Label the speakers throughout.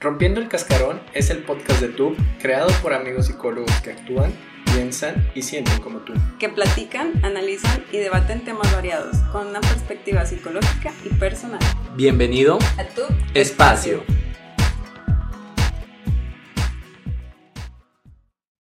Speaker 1: Rompiendo el Cascarón es el podcast de TUB creado por amigos psicólogos que actúan, piensan y sienten como tú.
Speaker 2: Que platican, analizan y debaten temas variados con una perspectiva psicológica y personal.
Speaker 1: Bienvenido
Speaker 2: a tu
Speaker 1: espacio.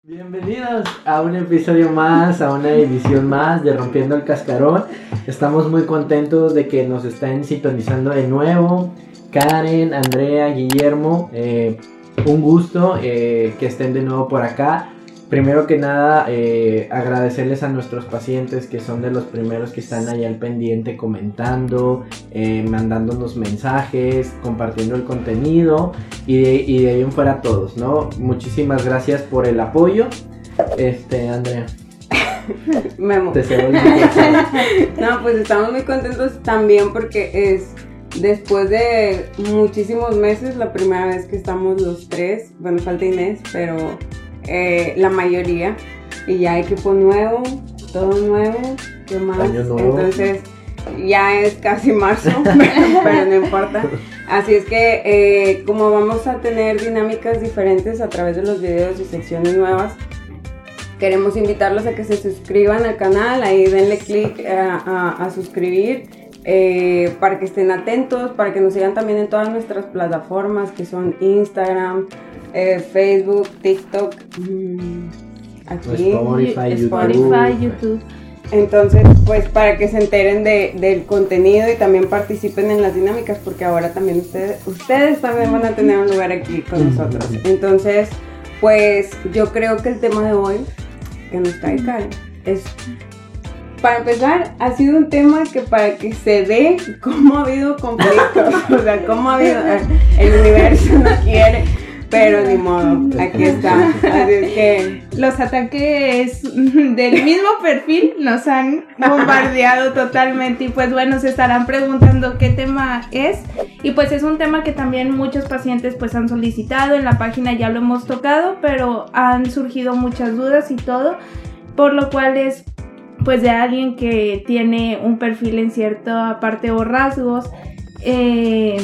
Speaker 3: Bienvenidos a un episodio más, a una edición más de Rompiendo el Cascarón. Estamos muy contentos de que nos estén sintonizando de nuevo. Karen, Andrea, Guillermo, eh, un gusto eh, que estén de nuevo por acá. Primero que nada, eh, agradecerles a nuestros pacientes que son de los primeros que están ahí al pendiente comentando, mandándonos mensajes, compartiendo el contenido y de, y de ahí en fuera todos, ¿no? Muchísimas gracias por el apoyo. Este, Andrea.
Speaker 2: Memo.
Speaker 3: Te cedo el
Speaker 2: No, pues estamos muy contentos también porque es después de muchísimos meses, la primera vez que estamos los tres, bueno, falta Inés, pero eh, la mayoría, y ya equipo nuevo, todo nuevo, ¿qué más?
Speaker 3: Año nuevo.
Speaker 2: Entonces, ya es casi marzo, pero no importa. Así es que eh, como vamos a tener dinámicas diferentes a través de los videos y secciones nuevas, queremos invitarlos a que se suscriban al canal, ahí denle clic eh, a, a suscribir eh, para que estén atentos, para que nos sigan también en todas nuestras plataformas que son Instagram, eh, Facebook, TikTok, mm, aquí,
Speaker 3: Spotify,
Speaker 4: Spotify, YouTube.
Speaker 2: Entonces, pues para que se enteren de, del contenido y también participen en las dinámicas, porque ahora también ustedes, ustedes también van a tener un lugar aquí con nosotros. Entonces, pues yo creo que el tema de hoy que nos trae Karen es para empezar, ha sido un tema que para que se dé cómo ha habido conflictos, o sea, cómo ha habido, eh, el universo no quiere, pero ni modo, aquí está. Así es que
Speaker 4: Los ataques del mismo perfil nos han bombardeado totalmente y pues bueno, se estarán preguntando qué tema es. Y pues es un tema que también muchos pacientes pues han solicitado, en la página ya lo hemos tocado, pero han surgido muchas dudas y todo, por lo cual es pues de alguien que tiene un perfil en cierta parte o rasgos, eh,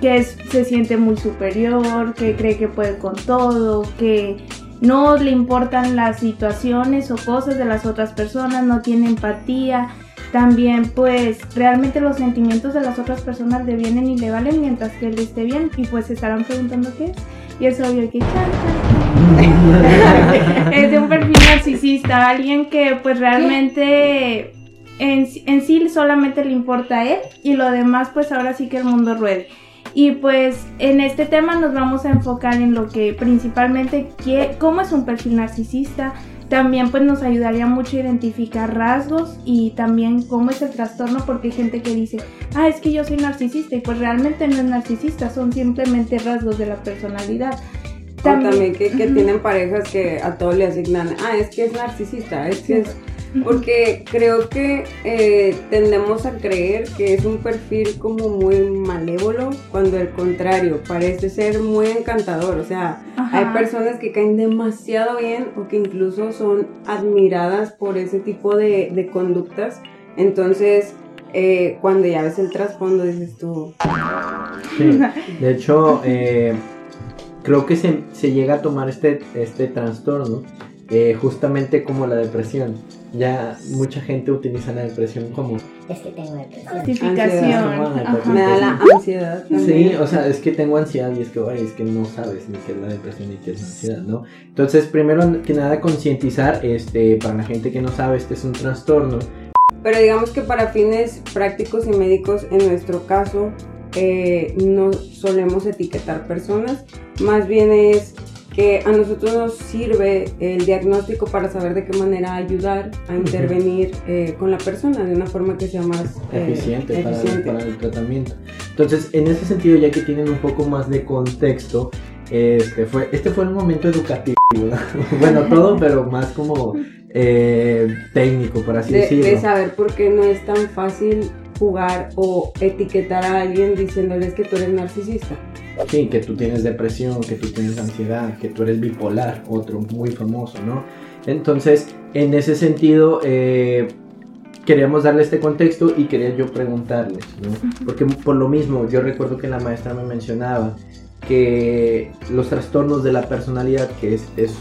Speaker 4: que se siente muy superior, que cree que puede con todo, que no le importan las situaciones o cosas de las otras personas, no tiene empatía. También pues realmente los sentimientos de las otras personas le vienen y le valen mientras que él esté bien y pues se estarán preguntando qué es. Y es obvio que es de un perfil narcisista, alguien que pues realmente en, en sí solamente le importa a él y lo demás pues ahora sí que el mundo ruede. Y pues en este tema nos vamos a enfocar en lo que principalmente qué, cómo es un perfil narcisista. También pues nos ayudaría mucho identificar rasgos y también cómo es el trastorno porque hay gente que dice, ah, es que yo soy narcisista y pues realmente no es narcisista, son simplemente rasgos de la personalidad.
Speaker 2: o también que, que tienen parejas que a todo le asignan, ah, es que es narcisista, es que es... Porque creo que eh, tendemos a creer que es un perfil como muy malévolo, cuando al contrario, parece ser muy encantador. O sea,
Speaker 4: Ajá.
Speaker 2: hay personas que caen demasiado bien o que incluso son admiradas por ese tipo de, de conductas. Entonces, eh, cuando ya ves el trasfondo, dices tú,
Speaker 3: Sí, de hecho, eh, creo que se, se llega a tomar este, este trastorno eh, justamente como la depresión. Ya mucha gente utiliza la depresión como...
Speaker 5: Es que tengo depresión.
Speaker 4: Justificación.
Speaker 3: Ansiedad.
Speaker 2: Me da la ansiedad.
Speaker 3: Sí,
Speaker 2: también.
Speaker 3: o sea, es que tengo ansiedad y es que, oye, es que no sabes ni qué es la depresión ni qué es la ansiedad, ¿no? Entonces, primero que nada, concientizar, este, para la gente que no sabe, este es un trastorno.
Speaker 2: Pero digamos que para fines prácticos y médicos, en nuestro caso, eh, no solemos etiquetar personas, más bien es que a nosotros nos sirve el diagnóstico para saber de qué manera ayudar a intervenir eh, con la persona de una forma que sea más eh,
Speaker 3: eficiente, para,
Speaker 2: eficiente.
Speaker 3: para el tratamiento. Entonces, en ese sentido, ya que tienen un poco más de contexto, este fue, este fue un momento educativo, ¿no? bueno, todo, pero más como eh, técnico, por así
Speaker 2: de,
Speaker 3: decirlo.
Speaker 2: de saber por qué no es tan fácil jugar o etiquetar a alguien diciéndoles que tú eres narcisista.
Speaker 3: Sí, que tú tienes depresión, que tú tienes ansiedad, que tú eres bipolar, otro muy famoso, ¿no? Entonces, en ese sentido, eh, queríamos darle este contexto y quería yo preguntarles, ¿no? Porque por lo mismo, yo recuerdo que la maestra me mencionaba que los trastornos de la personalidad, que es, es-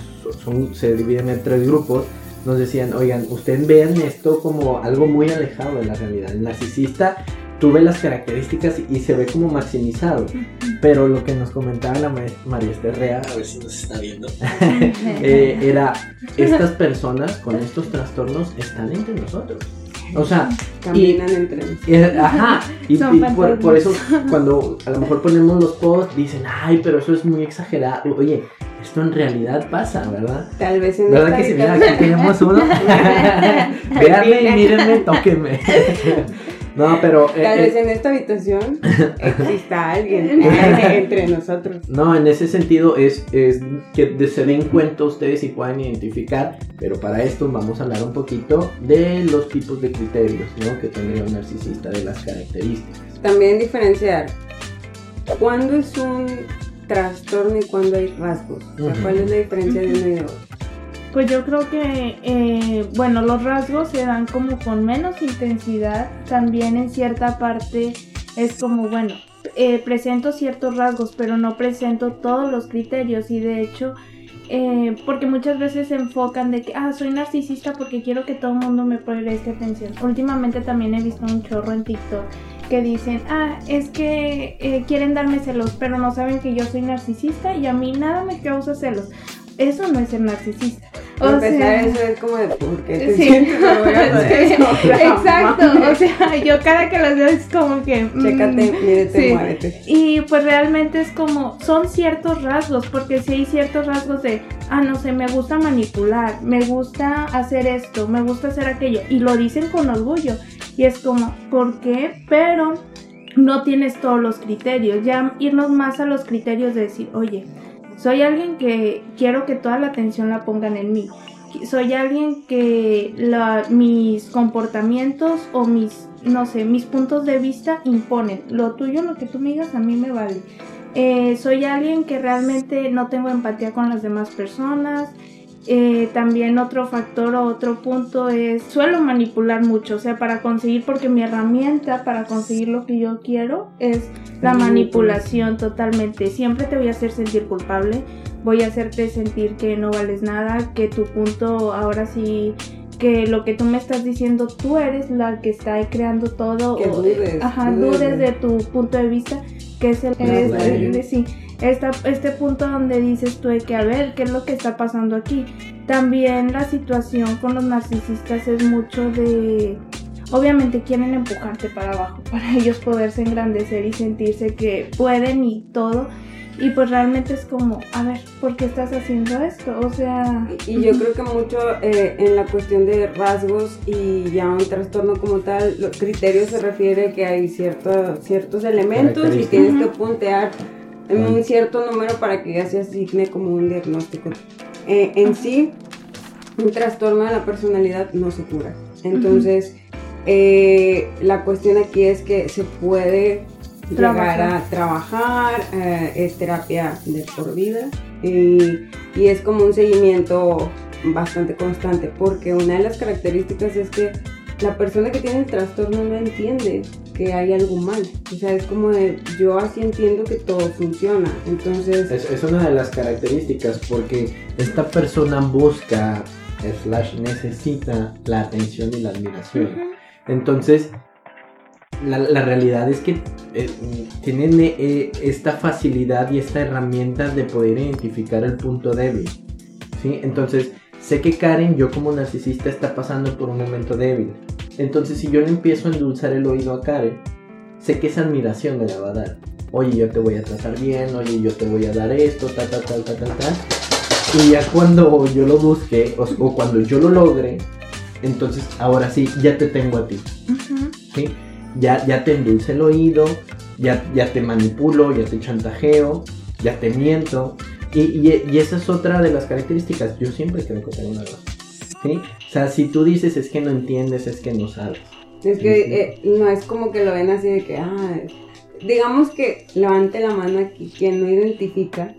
Speaker 3: son, se dividen en tres grupos, nos decían, oigan, ustedes vean esto como algo muy alejado de la realidad. El narcisista, tú ves las características y se ve como maximizado. Pero lo que nos comentaba la María Esther Rea,
Speaker 1: A ver si nos está viendo.
Speaker 3: eh, era, estas personas con estos trastornos están entre nosotros. O sea,
Speaker 2: Caminan entre nosotros.
Speaker 3: eh, ajá, y, por, por eso cuando a lo mejor ponemos los posts dicen, ay, pero eso es muy exagerado. Oye, esto en realidad pasa, ¿verdad?
Speaker 2: Tal vez en
Speaker 3: ¿Verdad que sí? Mira, aquí tenemos uno. Véanme, mírenme, tóquenme. No, pero... eh,
Speaker 2: Tal
Speaker 3: eh,
Speaker 2: vez en esta habitación exista alguien eh, entre nosotros.
Speaker 3: No, en ese sentido es, es que de- se den cuenta ustedes y puedan identificar, pero para esto vamos a hablar un poquito de los tipos de criterios ¿no? que tendría un narcisista, de las características.
Speaker 2: También diferenciar cuándo es un trastorno y cuándo hay rasgos. O sea. ¿Cuál es la diferencia de uno y de otro?
Speaker 4: Pues yo creo que, eh, bueno, los rasgos se dan como con menos intensidad. También en cierta parte es como, bueno, eh, presento ciertos rasgos, pero no presento todos los criterios. Y de hecho, eh, porque muchas veces se enfocan de que, ah, soy narcisista porque quiero que todo el mundo me preste atención. Últimamente también he visto un chorro en TikTok que dicen, ah, es que eh, quieren darme celos, pero no saben que yo soy narcisista y a mí nada me causa celos. Eso no es ser narcisista. O
Speaker 2: empezar,
Speaker 4: sea,
Speaker 2: eso es como de ¿por qué te
Speaker 4: Sí.
Speaker 2: sientes
Speaker 4: Sí, Exacto, o sea, yo cada que los veo es como que... mm,
Speaker 2: Chécate, mírete,
Speaker 4: sí.
Speaker 2: muévete.
Speaker 4: Y pues realmente es como, son ciertos rasgos, porque si hay ciertos rasgos de, ah, no sé, me gusta manipular, me gusta hacer esto, me gusta hacer aquello, y lo dicen con orgullo. Y es como, ¿por qué? Pero no tienes todos los criterios, ya irnos más a los criterios de decir, oye, soy alguien que quiero que toda la atención la pongan en mí. Soy alguien que mis comportamientos o mis, no sé, mis puntos de vista imponen. Lo tuyo, lo que tú me digas, a mí me vale. Eh, soy alguien que realmente no tengo empatía con las demás personas. Eh, también otro factor o otro punto es, suelo manipular mucho, o sea, para conseguir, porque mi herramienta para conseguir lo que yo quiero es la manipulación totalmente. Siempre te voy a hacer sentir culpable, voy a hacerte sentir que no vales nada, que tu punto ahora sí, que lo que tú me estás diciendo, tú eres la que está creando todo.
Speaker 2: Que
Speaker 4: o-
Speaker 2: dudes,
Speaker 4: Ajá,
Speaker 2: dudes
Speaker 4: dudes
Speaker 2: de-
Speaker 4: tu punto de vista, que es el...
Speaker 2: Claro,
Speaker 4: es- sí, esta- este punto donde dices tú de que a ver qué es lo que está pasando aquí. También la situación con los narcisistas es mucho de... Obviamente quieren empujarte para abajo, para ellos poderse engrandecer y sentirse que pueden y todo. Y pues realmente es como, a ver, ¿por qué estás haciendo esto? O sea...
Speaker 2: Y yo creo que mucho eh, en la cuestión de rasgos y ya un trastorno como tal, los criterios se refiere que hay cierto- ciertos elementos y tienes que
Speaker 4: Ujú.
Speaker 2: puntear en un cierto número para que ya se asigne como un diagnóstico. Eh, en sí, un trastorno de la personalidad no se cura. Entonces, eh, la cuestión aquí es que se puede llegar
Speaker 4: Trabajar.
Speaker 2: a trabajar, eh, es terapia de por vida y, y es como un seguimiento bastante constante porque una de las características es que la persona que tiene el trastorno no entiende que hay algo mal. O sea, es como de yo así entiendo que todo funciona. Entonces,
Speaker 3: Es, es una de las características porque esta persona busca, slash necesita la atención y la admiración.
Speaker 4: ujú.
Speaker 3: Entonces, la, la realidad es que eh, tienen eh, esta facilidad y esta herramienta de poder identificar el punto débil. ¿sí? Entonces, sé que Karen, yo como narcisista, está pasando por un momento débil. Entonces, si yo le empiezo a endulzar el oído a Karen, sé que esa admiración me la va a dar. Oye, yo te voy a tratar bien, oye, yo te voy a dar esto, ta, ta, ta, ta, ta, ta. Y ya cuando yo lo busque, o, o cuando yo lo logre, entonces ahora sí, ya te tengo a ti. ¿sí? Ya, ya te endulce el oído, ya, ya te manipulo, ya te chantajeo, ya te miento. Y, y- y esa es otra de las características. Yo siempre creo que tengo una razón. ¿sí? O sea, si tú dices es que no entiendes, es que no sabes.
Speaker 2: es que eh, no es como que lo ven así de que, ah, digamos que levante la mano aquí quien no identifica,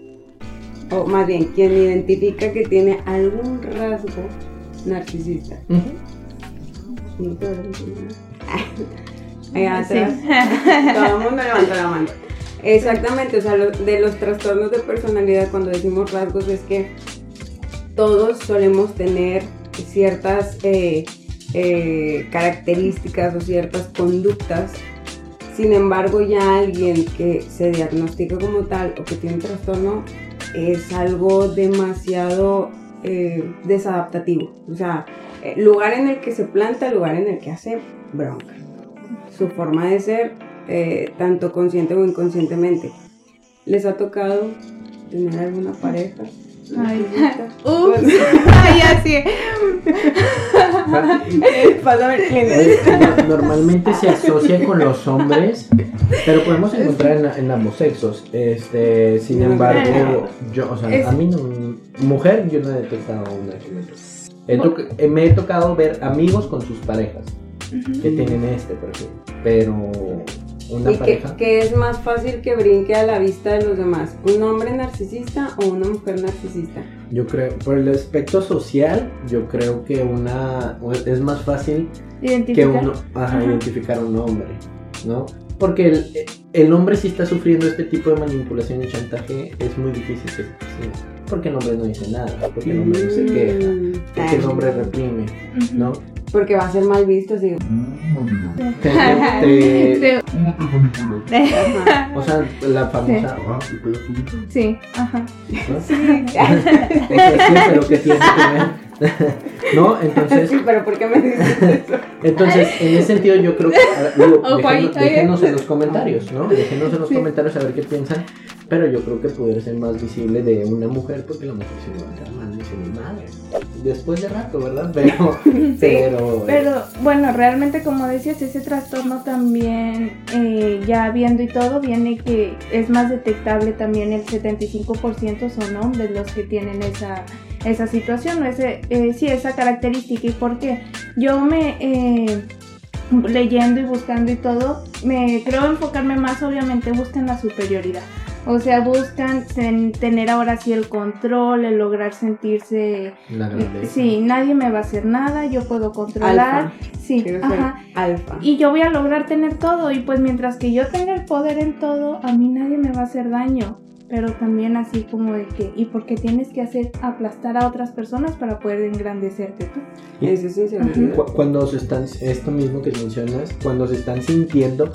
Speaker 2: o más bien quien identifica que tiene algún rasgo narcisista. No te verás, ¿no? Allá
Speaker 4: Sí.
Speaker 2: atrás. Todo el mundo levanta la mano. Exactamente, o sea, lo- de los trastornos de personalidad, cuando decimos rasgos, es que todos solemos tener ciertas eh, eh, características o ciertas conductas. Sin embargo, ya alguien que se diagnostica como tal o que tiene un trastorno es algo demasiado eh, desadaptativo. O sea, eh, lugar en el que se planta, lugar en el que hace bronca. Su forma de ser, eh, tanto consciente o inconscientemente. ¿Les ha tocado tener alguna pareja?
Speaker 4: Ay. Ups. Ay, así.
Speaker 3: Normalmente se asocia con los hombres, pero podemos encontrar en, en ambos sexos. Este, sin embargo, yo, o sea,
Speaker 4: Es-
Speaker 3: a mí no, mujer, yo no he detectado una que me eh, me he tocado ver amigos con sus parejas que tienen este perfil, pero una
Speaker 2: ¿Y qué,
Speaker 3: pareja.
Speaker 2: qué es más fácil que brinque a la vista de los demás? ¿Un hombre narcisista o una mujer narcisista?
Speaker 3: Yo creo, por el aspecto social, yo creo que una es más fácil que
Speaker 4: Identificar.
Speaker 3: uno ajá,
Speaker 4: Ajá.
Speaker 3: identificar a un hombre, ¿no? Porque el, el hombre si está sufriendo este tipo de manipulación y chantaje es muy difícil que se perciba. Porque el hombre no dice nada, porque el hombre no se queja,
Speaker 2: Mm,
Speaker 3: porque el
Speaker 2: ah,
Speaker 3: hombre reprime. ¿no?
Speaker 2: Porque va a ser mal visto, sí.
Speaker 3: Te- te-.
Speaker 2: Ajá.
Speaker 3: o sea, la famosa...
Speaker 4: Sí, ajá.
Speaker 3: ¿no? Sí, pero que tiene que ver. ¿No? Entonces,
Speaker 2: Sí, pero ¿por qué me dices eso?
Speaker 3: Entonces, en ese sentido, yo creo que. digo,
Speaker 4: Ojo ahí,
Speaker 3: déjenos, déjenos en los comentarios, ¿no? Déjenos en los
Speaker 4: Sí.
Speaker 3: comentarios a ver qué piensan. Pero yo creo que pudiera ser más visible de una mujer, porque la mujer se levanta la mano y se mi madre. Después de rato, ¿verdad? Pero. pero,
Speaker 4: Pero bueno, realmente como decías, ese trastorno también, eh, ya viendo y todo, viene que es más detectable también el 75% son hombres los que tienen esa, esa situación, o ese, eh, sí, esa característica. ¿Y por qué? Yo me... eh, leyendo y buscando y todo, me creo enfocarme más, obviamente buscan la superioridad. O sea, buscan ten- tener ahora sí el control, el lograr sentirse
Speaker 3: La grandeza.
Speaker 4: Sí, nadie me va a hacer nada, yo puedo controlar.
Speaker 2: Alfa.
Speaker 4: Sí,
Speaker 2: Quiero ser
Speaker 4: ajá.
Speaker 2: alfa.
Speaker 4: Y yo voy a lograr tener todo. Y pues mientras que yo tenga el poder en todo, a mí nadie me va a hacer daño. Pero también así como de que, ¿y por qué tienes que hacer aplastar a otras personas para poder engrandecerte tú?
Speaker 2: Eso es inseguridad.
Speaker 3: Cu- Cuando se están, esto mismo que mencionas, cuando se están sintiendo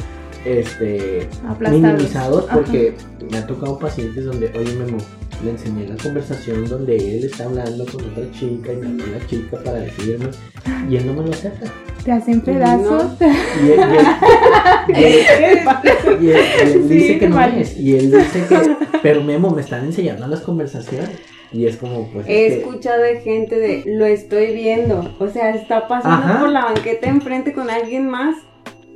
Speaker 3: este, minimizados,
Speaker 4: Ajá.
Speaker 3: porque me ha tocado pacientes donde, oye Memo, le enseñé la conversación donde él está hablando con otra chica y me habló la chica para decirme, y él no me lo acepta.
Speaker 4: Te hacen pedazos.
Speaker 3: Y él, y él- y él- y él- y él
Speaker 4: Sí,
Speaker 3: dice que no
Speaker 4: vale.
Speaker 3: es, y él dice que, pero Memo, me están enseñando las conversaciones. Y es como, pues,
Speaker 2: He
Speaker 3: es que-
Speaker 2: escuchado de gente de lo estoy viendo. O sea, está pasando
Speaker 3: Ajá.
Speaker 2: por la banqueta enfrente con alguien más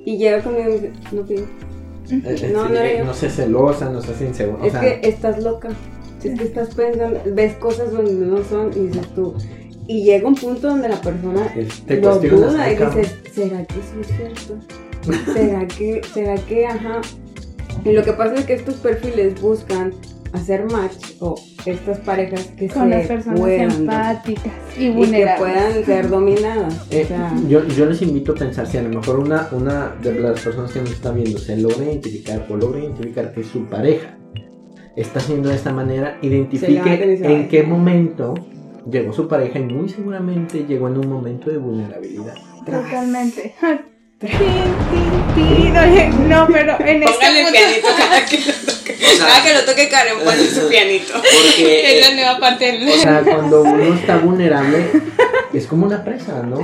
Speaker 2: y llega conmigo y me dice, no pido.
Speaker 3: eh, eh,
Speaker 2: No,
Speaker 3: sí,
Speaker 2: no era
Speaker 3: eh,
Speaker 2: yo.
Speaker 3: no sé celosa, no sé insegura. o
Speaker 2: Es
Speaker 3: sea,
Speaker 2: que estás loca. Es que estás pensando, ves cosas donde no son y dices tú. Y llega un punto donde la persona
Speaker 3: te
Speaker 2: lo duda y dices, ¿será que sí es cierto? ¿Será que, será que, ajá? Y lo que pasa es que estos perfiles buscan hacer match o estas parejas que
Speaker 4: Con
Speaker 2: se
Speaker 4: las personas
Speaker 2: puedan
Speaker 4: empáticas y
Speaker 2: y que
Speaker 4: vulnerables.
Speaker 2: puedan ser dominadas.
Speaker 3: Eh,
Speaker 2: o sea,
Speaker 3: yo, yo les invito a pensar si a lo mejor una, una de las personas que nos están viendo se logra identificar o logra identificar que su pareja está haciendo de esta manera, identifique en qué momento llegó su pareja y muy seguramente llegó en un momento de vulnerabilidad.
Speaker 4: Totalmente. No, pero en este
Speaker 5: Póngale el
Speaker 4: punto-
Speaker 5: pianito cada que lo toque. Cada que lo toque Karen, ponle su pianito.
Speaker 3: Porque,
Speaker 5: Es la nueva parte del...
Speaker 3: o sea, cuando uno está vulnerable, es como una presa, ¿no?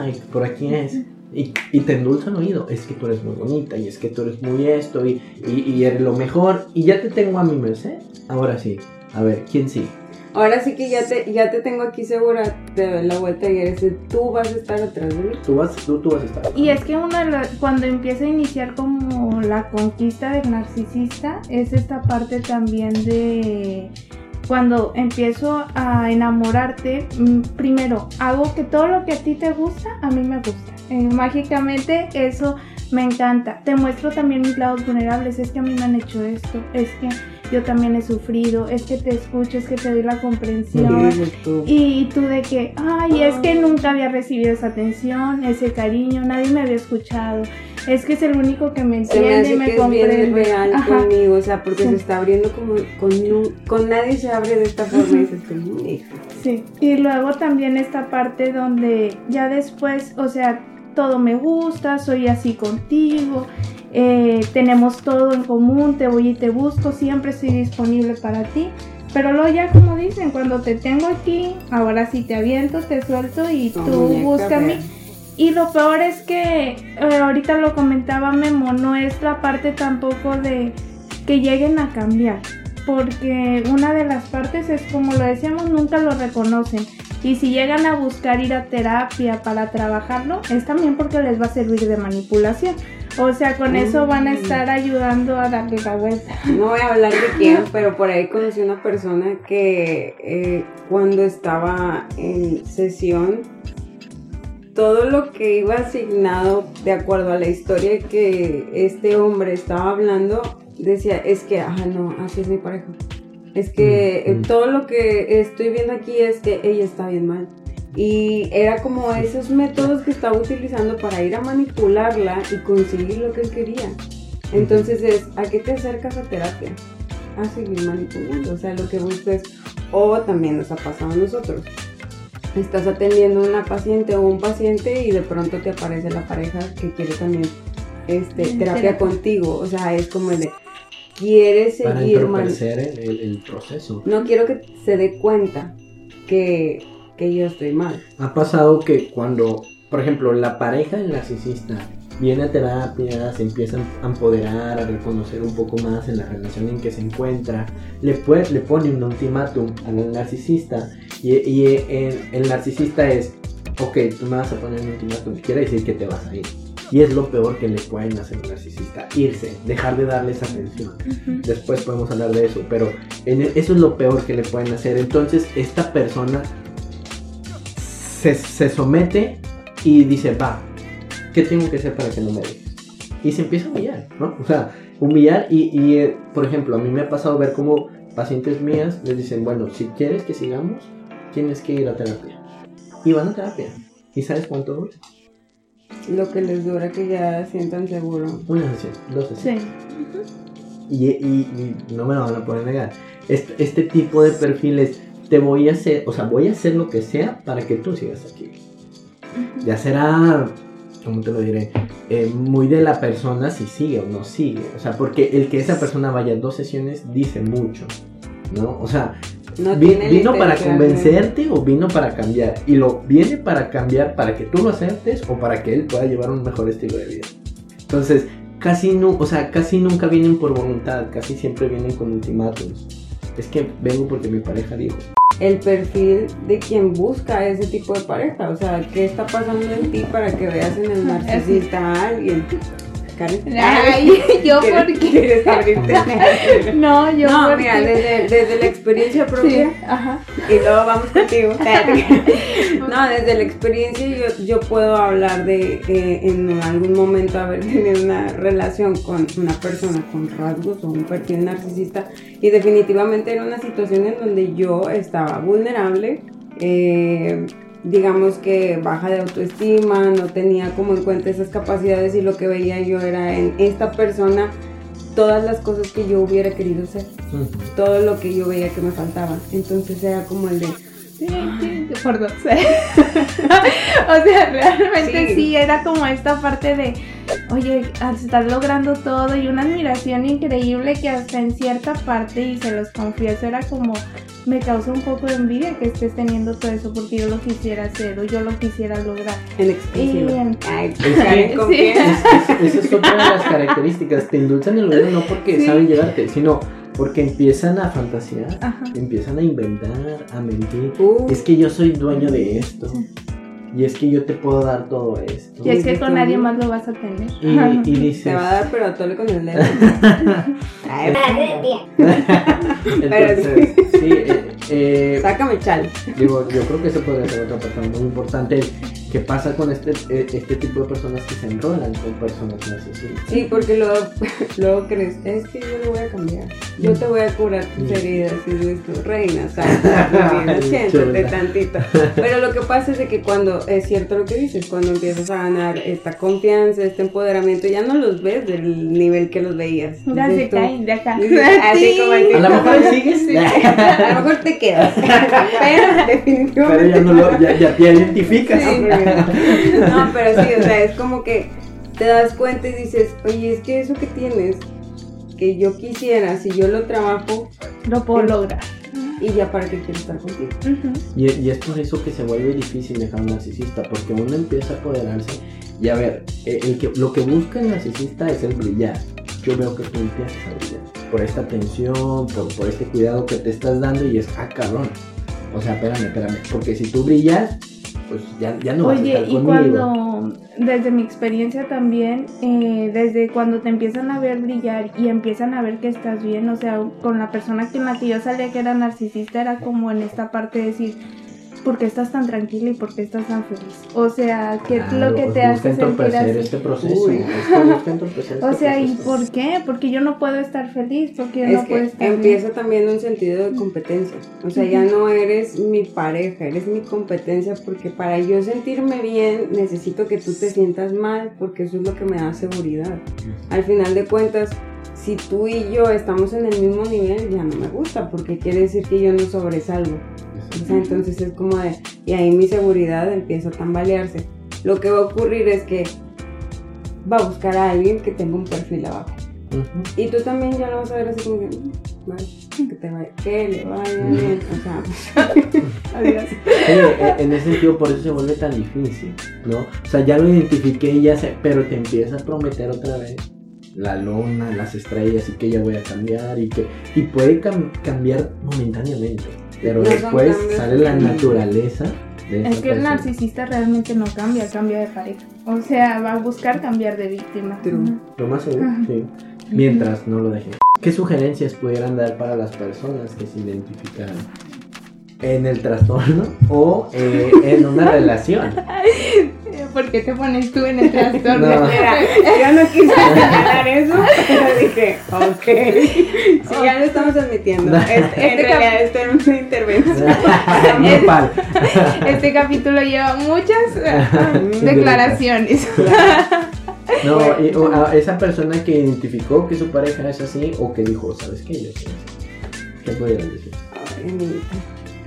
Speaker 3: Ay, por aquí es. Y, y te endulza el oído, es que tú eres muy bonita y es que tú eres muy esto y, y, y eres lo mejor y ya te tengo a mi merced. Ahora sí, a ver, ¿quién sí?
Speaker 2: Ahora sí que ya te, ya te tengo aquí segura, doy la vuelta y eres tú vas a estar atrás de mí.
Speaker 3: Tú vas, tú, tú vas a estar.
Speaker 4: Y es que uno de los- cuando empieza a iniciar como la conquista del narcisista es esta parte también de cuando empiezo a enamorarte, mm, primero hago que todo lo que a ti te gusta, a mí me gusta. Eh, mágicamente eso me encanta. Te muestro también mis lados vulnerables, es que a mí me han hecho esto, es que yo también he sufrido, es que te escucho, es que te doy la comprensión.
Speaker 2: Tú.
Speaker 4: Y tú de que, ay, es que nunca había recibido esa atención, ese cariño, nadie me había escuchado. Es que es el único que me
Speaker 2: Se me
Speaker 4: entiende y me
Speaker 2: es bien
Speaker 4: comprende.
Speaker 2: real
Speaker 4: Ajá.
Speaker 2: conmigo, o sea, porque
Speaker 4: Sí.
Speaker 2: se está abriendo como con, con nadie se abre de esta forma y dices, "Mm, hija".
Speaker 4: Sí, y luego también esta parte donde ya después, o sea, todo me gusta, soy así contigo, eh, tenemos todo en común, te voy y te busco, siempre estoy disponible para ti. Pero luego ya como dicen, cuando te tengo aquí, ahora sí te aviento, te suelto y tú
Speaker 2: muñeca
Speaker 4: búscame. Y lo peor es que eh, ahorita lo comentaba Memo, no es la parte tampoco de que lleguen a cambiar, porque una de las partes es como lo decíamos, nunca lo reconocen. Y si llegan a buscar ir a terapia para trabajarlo, es también porque les va a servir de manipulación. O sea, con eso van a
Speaker 2: Mm.
Speaker 4: estar ayudando a darle la vuelta.
Speaker 2: No voy a hablar de quién, pero por ahí conocí una persona que eh, cuando estaba en sesión, todo lo que iba asignado de acuerdo a la historia que este hombre estaba hablando, decía, es que, ajá, no, así es mi pareja. Es que
Speaker 3: Mm, mm.
Speaker 2: todo lo que estoy viendo aquí es que ella está bien mal. Y era como esos métodos que estaba utilizando para ir a manipularla y conseguir lo que él quería. Entonces es, ¿a qué te acercas a terapia? A seguir manipulando, o sea, lo que buscas, o también nos ha pasado a nosotros. Estás atendiendo a una paciente o un paciente y de pronto te aparece la pareja que quiere también este, terapia
Speaker 4: terapia.
Speaker 2: contigo, o sea, es como el de, quieres
Speaker 3: Para
Speaker 2: seguir
Speaker 3: entorpecer el, el- el proceso.
Speaker 2: No quiero que se dé cuenta que, que yo estoy mal.
Speaker 3: Ha pasado que cuando, por ejemplo, la pareja del narcisista viene a terapia, se empieza a empoderar, a reconocer un poco más en la relación en que se encuentra, le, pue- le pone un ultimátum al narcisista y, y el, el narcisista es, ok, tú me vas a poner un ultimátum, quiere decir que te vas a ir. Y es lo peor que le pueden hacer al narcisista, irse, dejar de darle esa atención. Después podemos hablar de eso, pero en e- eso es lo peor que le pueden hacer. Entonces, esta persona se, se somete y dice, va, ¿qué tengo que hacer para que no me dejes? Y se empieza a humillar, ¿no? O sea, humillar y, y, eh, por ejemplo, a mí me ha pasado ver como pacientes mías les dicen, bueno, si quieres que sigamos, tienes que ir a terapia. Y van a terapia. ¿Y sabes cuánto dura?
Speaker 2: Lo que les dura que ya sientan seguro.
Speaker 3: Una sesión, dos sesiones.
Speaker 4: Sí.
Speaker 3: Y, y- y no me lo van a poder negar. Este, este tipo de perfiles, te voy a hacer, o sea, voy a hacer lo que sea para que tú sigas aquí. Ya será, ¿cómo te lo diré? Eh, muy de la persona si sigue o no sigue. O sea, porque el que esa persona vaya a dos sesiones dice mucho, ¿no? O sea,
Speaker 2: No
Speaker 3: vi- vino para convencerte o vino para cambiar. Y lo viene para cambiar para que tú lo aceptes o para que él pueda llevar un mejor estilo de vida. Entonces, casi no, o sea, casi nunca vienen por voluntad, casi siempre vienen con ultimátums. Es que vengo porque mi pareja dijo.
Speaker 2: el perfil de quien busca ese tipo de pareja. O sea, ¿qué está pasando en ti para que veas en el narcisista a alguien? Karen.
Speaker 4: Ay, yo
Speaker 2: ¿Quieres-
Speaker 4: por qué?
Speaker 2: ¿Quieres abrirte?
Speaker 4: No, yo
Speaker 2: No,
Speaker 4: porque-
Speaker 2: mira, desde, desde la experiencia
Speaker 4: Sí,
Speaker 2: propia,
Speaker 4: ajá.
Speaker 2: y luego vamos contigo. no, desde la experiencia yo, yo puedo hablar de eh, en algún momento haber tenido una relación con una persona con rasgos o un perfil narcisista y definitivamente era una situación en donde yo estaba vulnerable, eh, digamos que baja de autoestima, no tenía como en cuenta esas capacidades y lo que veía yo era en esta persona todas las cosas que yo hubiera querido ser todo lo que yo veía que me faltaba. Entonces era como el de,
Speaker 4: Sí, sí, por dos. o sea, realmente
Speaker 2: Sí.
Speaker 4: sí. era como esta parte de, oye, estás logrando todo y una admiración increíble que hasta en cierta parte, y se los confieso, era como, me causa un poco de envidia que estés teniendo todo eso porque yo lo quisiera hacer o yo lo quisiera lograr.
Speaker 2: en exclusiva.
Speaker 4: Y en-
Speaker 2: Ay,
Speaker 3: Es que-. Es- es- esa es otra de las características. Te endulzan el oído no porque
Speaker 4: Sí.
Speaker 3: saben llegarte, sino porque empiezan a fantasear,
Speaker 4: Ajá.
Speaker 3: empiezan a inventar, a mentir.
Speaker 2: Uh,
Speaker 3: Es que yo soy dueño de esto. Y es que yo te puedo dar todo esto.
Speaker 4: Y es que con nadie más lo vas a tener.
Speaker 3: Y, y dices.
Speaker 2: te va a dar pero tole con el dedo. Ay,
Speaker 3: Entonces, sí, eh, eh,
Speaker 2: Sácame chal.
Speaker 3: digo, yo creo que eso podría ser otra persona muy importante. ¿Qué pasa con este, eh, este tipo de personas que se enrolan con personas narcisistas?
Speaker 2: Sí, porque luego, luego crees, es que yo lo voy a cambiar. Yo te voy a curar tus heridas. Y tú, reina, vida, siéntate tantito. Pero lo que pasa es de que cuando, es cierto lo que dices, cuando empiezas a ganar esta confianza, este empoderamiento, ya no los ves del nivel que los veías.
Speaker 4: Se
Speaker 2: tú,
Speaker 4: caen de acá.
Speaker 2: Así como el
Speaker 3: A lo mejor sigues,
Speaker 2: Sí. A lo mejor te quedas. Pero definitivamente.
Speaker 3: pero ya, no lo, ya, ya te identificas.
Speaker 2: Sí. No, pero sí, o sea, es como que te das cuenta y dices, oye, es que eso que tienes, que yo quisiera, si yo lo trabajo,
Speaker 4: Lo puedo lograr.
Speaker 2: y ya para qué quiero estar contigo.
Speaker 4: Ujú.
Speaker 3: Y, y es por eso que se vuelve difícil dejar un narcisista, porque uno empieza a apoderarse y a ver, eh, el que, lo que busca el narcisista es el brillar. Yo veo que tú empiezas a brillar por esta atención, por, por este cuidado que te estás dando y es, ah, cabrón. O sea, espérame, espérame, porque si tú brillas, pues ya, ya no vas a
Speaker 4: Oye,
Speaker 3: estar
Speaker 4: y
Speaker 3: conmigo.
Speaker 4: cuando, desde mi experiencia también, eh, desde cuando te empiezan a ver brillar y empiezan a ver que estás bien, o sea, con la persona con la que yo salía que era narcisista, era como en esta parte de decir, ¿por qué estás tan tranquila y por qué estás tan feliz? O sea, ¿qué es
Speaker 3: Claro,
Speaker 4: lo que
Speaker 3: pues
Speaker 4: te hace sentir así?
Speaker 3: este proceso.
Speaker 2: Uy.
Speaker 3: es que busca entorpecer
Speaker 4: O
Speaker 3: este
Speaker 4: sea, ¿y por qué? Porque yo no puedo estar feliz, porque yo
Speaker 2: Es
Speaker 4: no puedo
Speaker 2: que
Speaker 4: estar
Speaker 2: empieza
Speaker 4: bien.
Speaker 2: también un sentido de competencia. O sea, ya no eres mi pareja, eres mi competencia porque para yo sentirme bien necesito que tú te sientas mal porque eso es lo que me da seguridad. Al final de cuentas, si tú y yo estamos en el mismo nivel, ya no me gusta porque quiere decir que yo no sobresalgo. O sea, entonces es como de, y ahí mi seguridad empieza a tambalearse. Lo que va a ocurrir es que va a buscar a alguien que tenga un perfil abajo. Y tú también ya lo vas a ver así como que, "Mm, vale, que te vaya, que le vaya bien. O sea, adiós.
Speaker 3: E- en ese sentido por eso se vuelve tan difícil, ¿no? O sea, ya lo identifiqué y ya sé, pero te empieza a prometer otra vez la luna, las estrellas y que ya voy a cambiar y que y puede cam- cambiar momentáneamente, pero
Speaker 2: No
Speaker 3: después sale la naturaleza de
Speaker 4: Es que el narcisista realmente no cambia, cambia de pareja. O sea, va a buscar cambiar de víctima.
Speaker 2: True.
Speaker 4: Ujú.
Speaker 3: Lo más seguro, sí. Mientras no lo dejen. ¿Qué sugerencias pudieran dar para las personas que se identifican en el trastorno o eh, en una relación?
Speaker 4: ¿Por qué te pones tú en el trastorno?
Speaker 3: No.
Speaker 2: Mira, yo no quise señalar eso, pero dije, ok. Sí, ya lo estamos admitiendo. Este,
Speaker 4: En
Speaker 2: este
Speaker 4: realidad-
Speaker 2: cap- esto era una intervención.
Speaker 3: Grupal.
Speaker 4: Este capítulo lleva muchas eh, declaraciones.
Speaker 3: No, y- o a esa persona que identificó que su pareja es así o que dijo, ¿sabes qué? Yo soy así. ¿Qué pudieran decir?
Speaker 2: Ay, amiguita.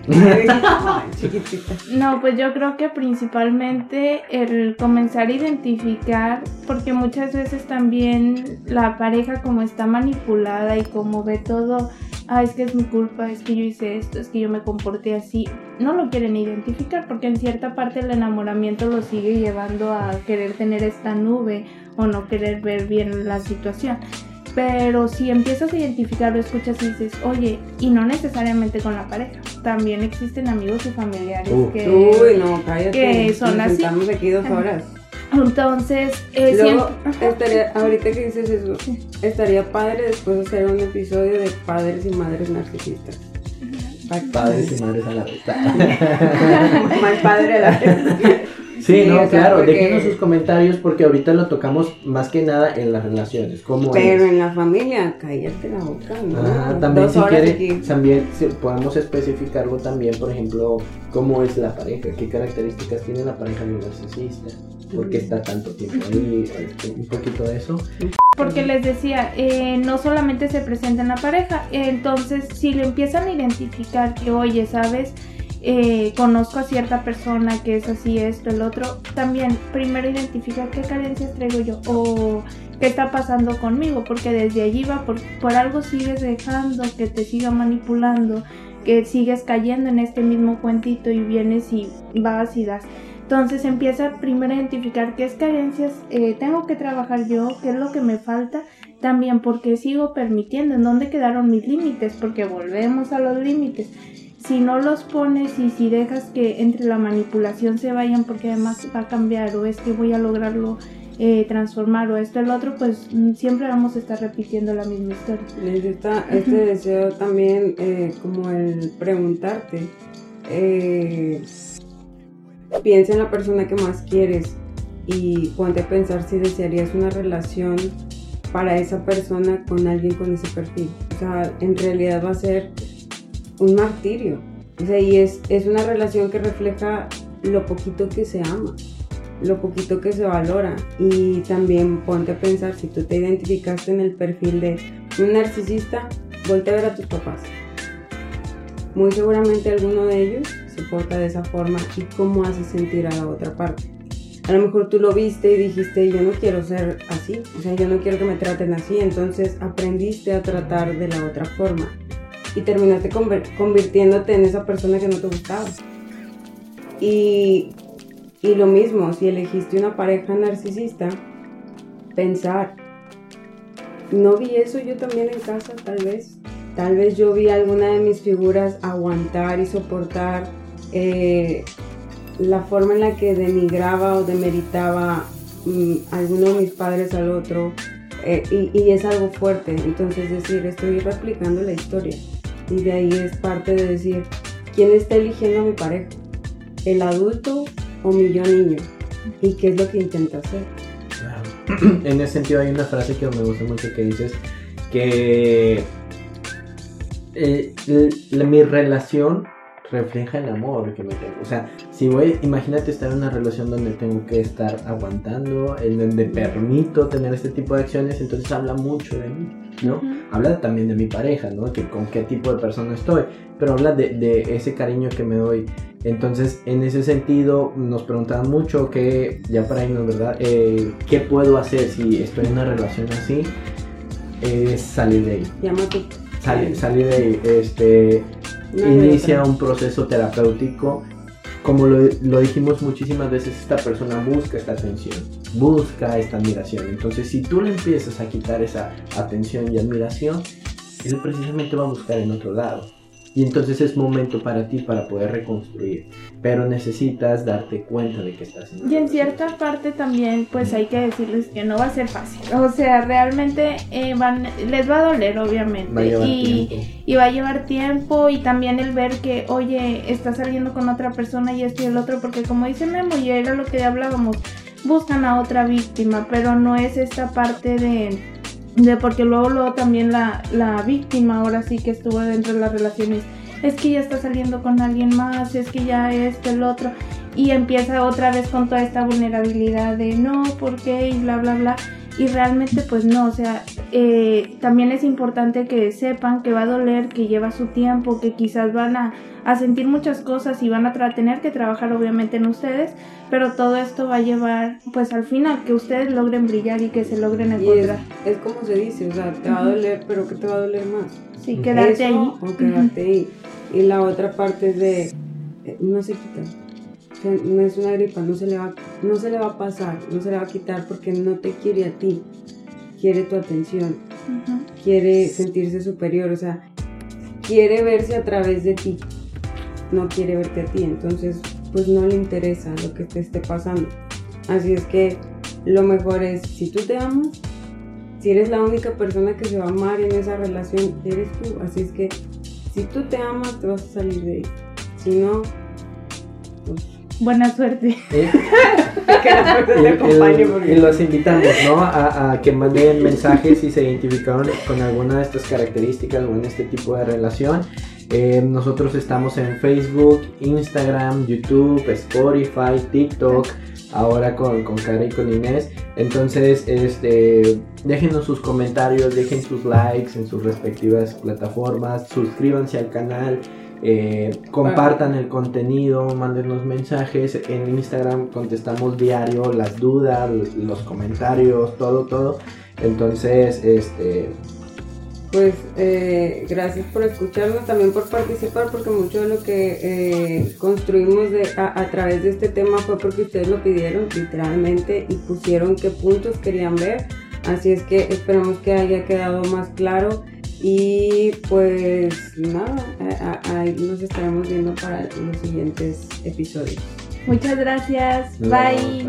Speaker 4: No, pues yo creo que principalmente el comenzar a identificar, porque muchas veces también la pareja como está manipulada y como ve todo, ah, es que es mi culpa, es que yo hice esto, es que yo me comporté así, no lo quieren identificar porque en cierta parte el enamoramiento lo sigue llevando a querer tener esta nube o no querer ver bien la situación. Pero si empiezas a identificarlo, escuchas y dices, oye, y no necesariamente con la pareja, también existen amigos y familiares
Speaker 3: Uh.
Speaker 4: que...
Speaker 2: Uy, no, cállate.
Speaker 4: que son
Speaker 2: Nos
Speaker 4: así.
Speaker 2: sentamos aquí dos horas.
Speaker 4: Entonces, eh,
Speaker 2: Luego,
Speaker 4: siempre...
Speaker 2: estaría, ahorita que dices eso, estaría padre después hacer un episodio de padres y madres narcisistas.
Speaker 3: Padres y madres a la vez.
Speaker 2: Mal padre a la vez.
Speaker 3: Sí,
Speaker 2: Sí,
Speaker 3: no,
Speaker 2: o sea,
Speaker 3: claro,
Speaker 2: porque-
Speaker 3: déjenos sus comentarios porque ahorita lo tocamos más que nada en las relaciones. ¿Cómo
Speaker 2: Pero
Speaker 3: es?
Speaker 2: en la familia, cállate la boca, ¿no?
Speaker 3: Ah, también
Speaker 2: Dos
Speaker 3: si quiere,
Speaker 2: aquí.
Speaker 3: también si podemos especificarlo también, por ejemplo, cómo es la pareja, qué características tiene la pareja de un narcisista, por qué está tanto tiempo ahí, este, un poquito de eso.
Speaker 4: Porque les decía, eh, no solamente se presenta en la pareja, entonces si le empiezan a identificar que, oye, ¿sabes? Eh, conozco a cierta persona que es así, esto, el otro, también primero identifica qué carencias traigo yo o qué está pasando conmigo, porque desde allí va, por, por algo sigues dejando que te siga manipulando, que sigues cayendo en este mismo cuentito y vienes y vas y das. Entonces empieza primero a identificar qué carencias eh, tengo que trabajar yo, qué es lo que me falta, también porque sigo permitiendo, en dónde quedaron mis límites, porque volvemos a los límites. Si no los pones y si dejas que entre la manipulación se vayan porque además va a cambiar o es que voy a lograrlo eh, transformar o esto el otro, pues mm, siempre vamos a estar repitiendo la misma historia.
Speaker 2: Necesita este deseo también eh, como el preguntarte, eh, piensa en la persona que más quieres y ponte a pensar si desearías una relación para esa persona con alguien con ese perfil. O sea, en realidad va a ser un martirio. O sea, y es, es una relación que refleja lo poquito que se ama, lo poquito que se valora. Y también ponte a pensar, si tú te identificaste en el perfil de un narcisista, volte a ver a tus papás. Muy seguramente alguno de ellos se porta de esa forma y cómo hace sentir a la otra parte. A lo mejor tú lo viste y dijiste, yo no quiero ser así, o sea, yo no quiero que me traten así, entonces aprendiste a tratar de la otra forma y terminaste convirtiéndote en esa persona que no te gustaba. Y, y lo mismo, si elegiste una pareja narcisista, pensar, no vi eso yo también en casa, tal vez. Tal vez yo vi alguna de mis figuras aguantar y soportar eh, la forma en la que denigraba o demeritaba mm, alguno de mis padres al otro. eh, y, y es algo fuerte. Entonces decir, estoy replicando la historia. Y de ahí es parte de decir, ¿quién está eligiendo a mi pareja? ¿El adulto o mi yo niño? ¿Y qué es lo que intenta hacer?
Speaker 3: En ese sentido hay una frase que me gusta mucho que dices que eh, mi relación refleja el amor que me tengo. O sea, si voy, imagínate estar en una relación donde tengo que estar aguantando, en donde permito tener este tipo de acciones, entonces habla mucho de mí, ¿no? Habla también de mi pareja, ¿no? Que con qué tipo de persona estoy, pero habla de, de ese cariño que me doy. Entonces, en ese sentido, nos preguntaban mucho que, ya para irnos, ¿verdad? Eh, ¿Qué puedo hacer si estoy en una relación así? Es salir de ahí.
Speaker 2: Tu
Speaker 3: Salir, salir de ahí. Este,
Speaker 2: No
Speaker 3: inicia un proceso terapéutico. Como lo, lo dijimos muchísimas veces, esta persona busca esta atención, busca esta admiración. Entonces, si tú le empiezas a quitar esa atención y admiración, él precisamente va a buscar en otro lado. Y entonces es momento para ti para poder reconstruir. Pero necesitas darte cuenta de que estás en
Speaker 4: Y en cierta parte también, pues hay que decirles que no va a ser fácil. O sea, realmente eh, van, les va a doler, obviamente.
Speaker 3: Va a llevar
Speaker 4: y,
Speaker 3: tiempo.
Speaker 4: y va a llevar tiempo y también el ver que, oye, está saliendo con otra persona y esto y el otro, porque como dice Memo, y era lo que hablábamos, buscan a otra víctima, pero no es esta parte de, de porque luego, luego también la, la víctima ahora sí que estuvo dentro de las relaciones, es que ya está saliendo con alguien más, es que ya esto, el otro, y empieza otra vez con toda esta vulnerabilidad de no, ¿por qué? y bla, bla, bla. Y realmente pues no, o sea, eh, también es importante que sepan que va a doler, que lleva su tiempo, que quizás van a, a sentir muchas cosas y van a tener que trabajar obviamente en ustedes, pero todo esto va a llevar pues al final que ustedes logren brillar y que se logren
Speaker 2: Y es,
Speaker 4: encontrar.
Speaker 2: es como se dice, o sea, te va a doler, pero ¿qué te va a doler más?
Speaker 4: Sí, quedarte
Speaker 2: Eso
Speaker 4: ahí.
Speaker 2: O quedarte ahí. Y la otra parte es de, eh, no se quita. No es una gripa, no se, le va, no se le va a pasar, no se le va a quitar porque no te quiere a ti. Quiere tu atención, quiere sentirse superior, o sea, quiere verse a través de ti. No quiere verte a ti, entonces pues no le interesa lo que te esté pasando. Así es que lo mejor es, si tú te amas, si eres la única persona que se va a amar en esa relación, eres tú. Así es que si tú te amas, te vas a salir de ahí. Si no,
Speaker 4: Buena suerte.
Speaker 3: Eh,
Speaker 2: que la
Speaker 3: Y,
Speaker 2: te acompañe.
Speaker 3: y-
Speaker 2: porque-
Speaker 3: y los invitamos, ¿no? A, a que manden mensajes si se identificaron con alguna de estas características o en este tipo de relación. Eh, nosotros estamos en Facebook, Instagram, YouTube, Spotify, TikTok, ahora con, con Karen y con Inés. Entonces, este, déjenos sus comentarios, dejen sus likes en sus respectivas plataformas, suscríbanse al canal. Eh, compartan el contenido, mándenos mensajes. En Instagram contestamos diario las dudas, los comentarios, todo, todo. Entonces, este,
Speaker 2: Pues eh, gracias por escucharnos, también por participar, porque mucho de lo que eh, construimos de, a, a través de este tema fue porque ustedes lo pidieron literalmente y pusieron qué puntos querían ver. Así es que esperamos que haya quedado más claro y pues nada, a- ahí nos estaremos viendo para los siguientes episodios.
Speaker 4: Muchas gracias.
Speaker 3: bye.